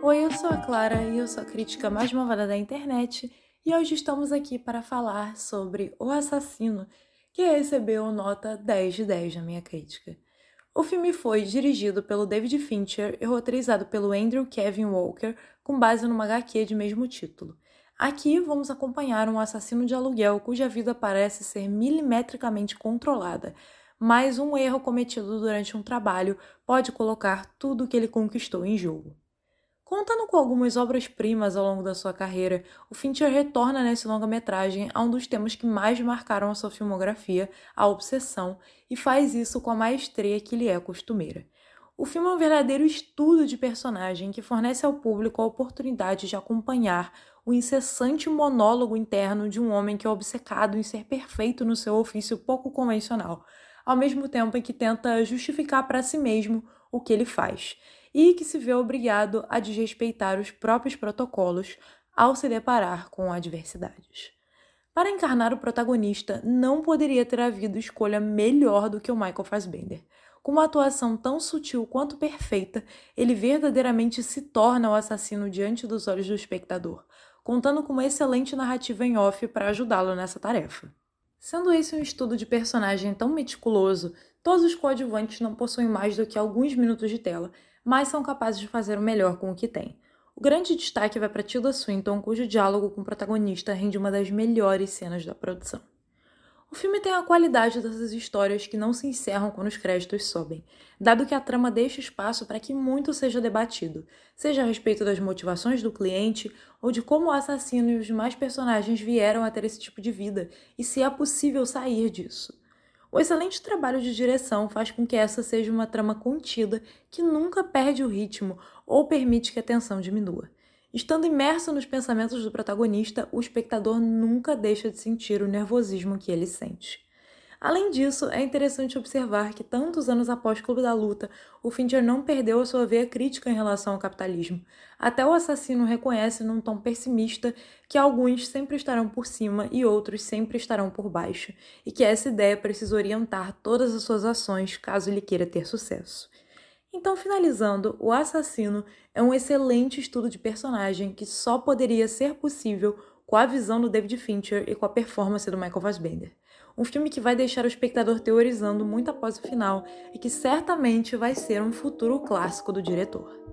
Oi, eu sou a Clara e eu sou a crítica mais malvada da internet e hoje estamos aqui para falar sobre O Assassino, que recebeu nota 10 de 10 na minha crítica. O filme foi dirigido pelo David Fincher e roteirizado pelo Andrew Kevin Walker, com base numa HQ de mesmo título. Aqui vamos acompanhar um assassino de aluguel cuja vida parece ser milimetricamente controlada, mas um erro cometido durante um trabalho pode colocar tudo o que ele conquistou em jogo. Contando com algumas obras-primas ao longo da sua carreira, o Fincher retorna nesse longa-metragem a um dos temas que mais marcaram a sua filmografia, a obsessão, e faz isso com a maestria que lhe é costumeira. O filme é um verdadeiro estudo de personagem que fornece ao público a oportunidade de acompanhar o incessante monólogo interno de um homem que é obcecado em ser perfeito no seu ofício pouco convencional, ao mesmo tempo em que tenta justificar para si mesmo o que ele faz, e que se vê obrigado a desrespeitar os próprios protocolos ao se deparar com adversidades. Para encarnar o protagonista, não poderia ter havido escolha melhor do que o Michael Fassbender. Com uma atuação tão sutil quanto perfeita, ele verdadeiramente se torna o assassino diante dos olhos do espectador, contando com uma excelente narrativa em off para ajudá-lo nessa tarefa. Sendo esse um estudo de personagem tão meticuloso, todos os coadjuvantes não possuem mais do que alguns minutos de tela, mas são capazes de fazer o melhor com o que têm. O grande destaque vai para Tilda Swinton, cujo diálogo com o protagonista rende uma das melhores cenas da produção. O filme tem a qualidade dessas histórias que não se encerram quando os créditos sobem, dado que a trama deixa espaço para que muito seja debatido, seja a respeito das motivações do cliente ou de como o assassino e os demais personagens vieram a ter esse tipo de vida e se é possível sair disso. O excelente trabalho de direção faz com que essa seja uma trama contida que nunca perde o ritmo ou permite que a tensão diminua. Estando imerso nos pensamentos do protagonista, o espectador nunca deixa de sentir o nervosismo que ele sente. Além disso, é interessante observar que, tantos anos após Clube da Luta, o Fincher não perdeu a sua veia crítica em relação ao capitalismo. Até o assassino reconhece num tom pessimista que alguns sempre estarão por cima e outros sempre estarão por baixo, e que essa ideia precisa orientar todas as suas ações caso ele queira ter sucesso. Então, finalizando, O Assassino é um excelente estudo de personagem que só poderia ser possível com a visão do David Fincher e com a performance do Michael Fassbender. Um filme que vai deixar o espectador teorizando muito após o final e que certamente vai ser um futuro clássico do diretor.